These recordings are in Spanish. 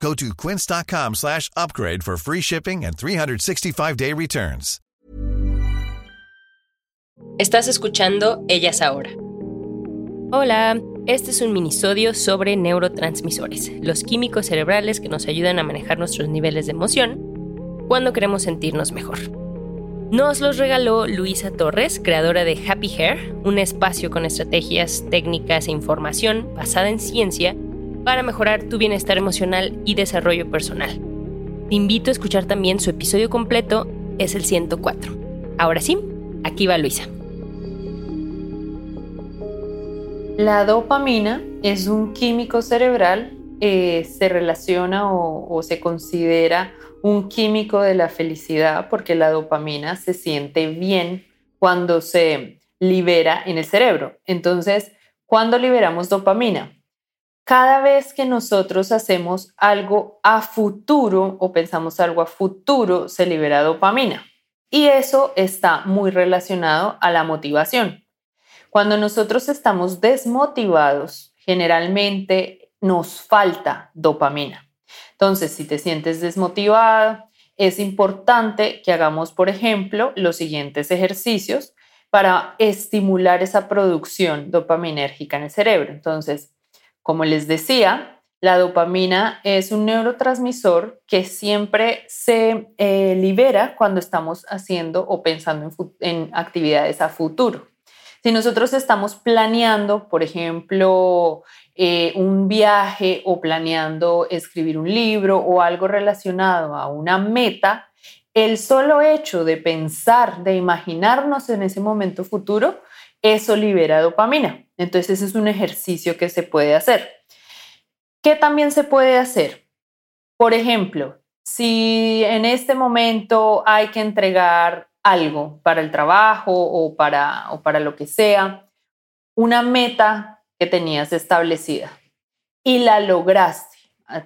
Go to quince.com slash upgrade for free shipping and 365-day returns. Estás escuchando Ellas Ahora. Hola, este es un minisodio sobre neurotransmisores, los químicos cerebrales que nos ayudan a manejar nuestros niveles de emoción cuando queremos sentirnos mejor. Nos los regaló Luisa Torres, creadora de Happy Hair, un espacio con estrategias, técnicas e información basada en ciencia para mejorar tu bienestar emocional y desarrollo personal. Te invito a escuchar también su episodio completo, es el 104. Ahora sí, aquí va Luisa. La dopamina es un químico cerebral, eh, se relaciona o se considera un químico de la felicidad porque la dopamina se siente bien cuando se libera en el cerebro. Entonces, ¿cuándo liberamos dopamina? Cada vez que nosotros hacemos algo a futuro o pensamos algo a futuro, se libera dopamina. Y eso está muy relacionado a la motivación. Cuando nosotros estamos desmotivados, generalmente nos falta dopamina. Entonces, si te sientes desmotivado, es importante que hagamos, por ejemplo, los siguientes ejercicios para estimular esa producción dopaminérgica en el cerebro. Entonces, como les decía, la dopamina es un neurotransmisor que siempre se eh, libera cuando estamos haciendo o pensando en actividades a futuro. Si nosotros estamos planeando, por ejemplo, eh, un viaje o planeando escribir un libro o algo relacionado a una meta, el solo hecho de pensar, de imaginarnos en ese momento futuro, eso libera dopamina. Entonces, ese es un ejercicio que se puede hacer. ¿Qué también se puede hacer? Por ejemplo, si en este momento hay que entregar algo para el trabajo o para, o para lo que sea, una meta que tenías establecida y la lograste.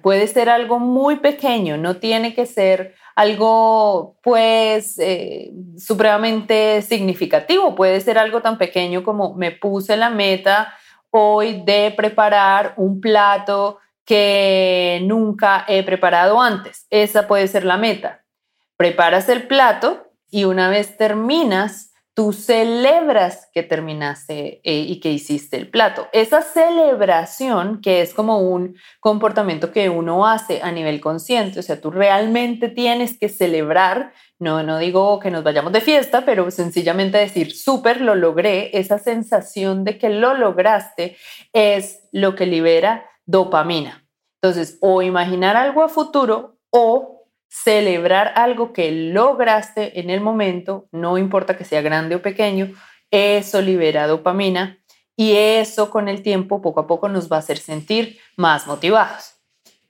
Puede ser algo muy pequeño, no tiene que ser algo pues eh, supremamente significativo, puede ser algo tan pequeño como me puse la meta hoy de preparar un plato que nunca he preparado antes. Esa puede ser la meta. Preparas el plato y una vez terminas, tú celebras que terminaste eh, y que hiciste el plato. Esa celebración, que es como un comportamiento que uno hace a nivel consciente, o sea, tú realmente tienes que celebrar, no, no digo que nos vayamos de fiesta, pero sencillamente decir, súper, lo logré, esa sensación de que lo lograste es lo que libera dopamina. Entonces, o imaginar algo a futuro o celebrar algo que lograste en el momento, no importa que sea grande o pequeño, eso libera dopamina y eso con el tiempo poco a poco nos va a hacer sentir más motivados.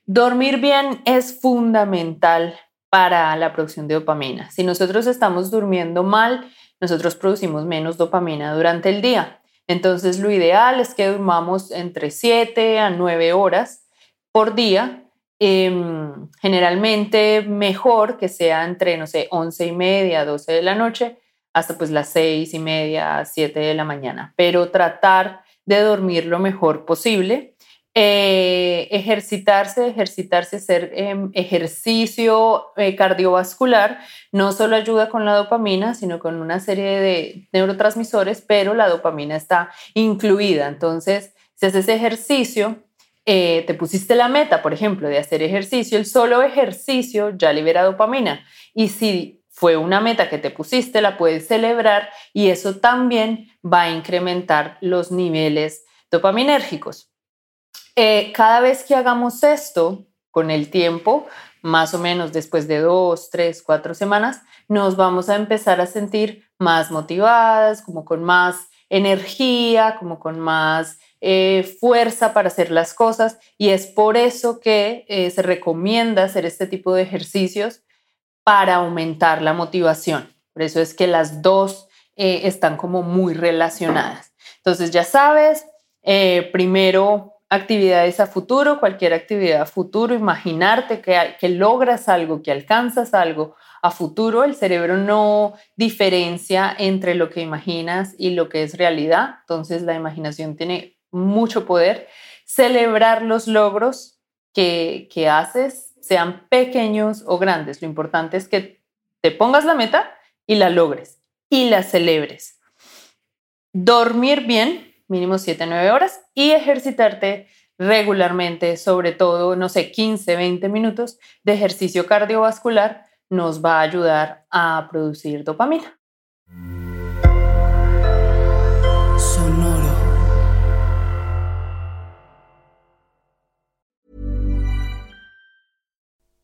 Dormir bien es fundamental para la producción de dopamina. Si nosotros estamos durmiendo mal, nosotros producimos menos dopamina durante el día. Entonces lo ideal es que durmamos entre 7 a 9 horas por día Em, generalmente mejor que sea entre, no sé, 11 y media, 12 de la noche, hasta pues las 6 y media, 7 de la mañana, pero tratar de dormir lo mejor posible. Eh, ejercitarse, ejercitarse, hacer em, ejercicio eh, cardiovascular, no solo ayuda con la dopamina, sino con una serie de neurotransmisores, pero la dopamina está incluida. Entonces, si haces ejercicio, eh, te pusiste la meta, por ejemplo, de hacer ejercicio, el solo ejercicio ya libera dopamina. Y si fue una meta que te pusiste, la puedes celebrar y eso también va a incrementar los niveles dopaminérgicos. Eh, cada vez que hagamos esto, con el tiempo, más o menos después de dos, tres, cuatro semanas, nos vamos a empezar a sentir más motivadas, como con más energía, como con más eh, fuerza para hacer las cosas y es por eso que eh, se recomienda hacer este tipo de ejercicios para aumentar la motivación. Por eso es que las dos eh, están como muy relacionadas. Entonces ya sabes, primero actividades a futuro, cualquier actividad a futuro, imaginarte que, que logras algo, que alcanzas algo a futuro, el cerebro no diferencia entre lo que imaginas y lo que es realidad, entonces la imaginación tiene mucho poder. Celebrar los logros que, que haces, sean pequeños o grandes, lo importante es que te pongas la meta y la logres y la celebres. Dormir bien, mínimo 7, 9 horas, y ejercitarte regularmente, sobre todo, no sé, 15, 20 minutos de ejercicio cardiovascular nos va a ayudar a producir dopamina.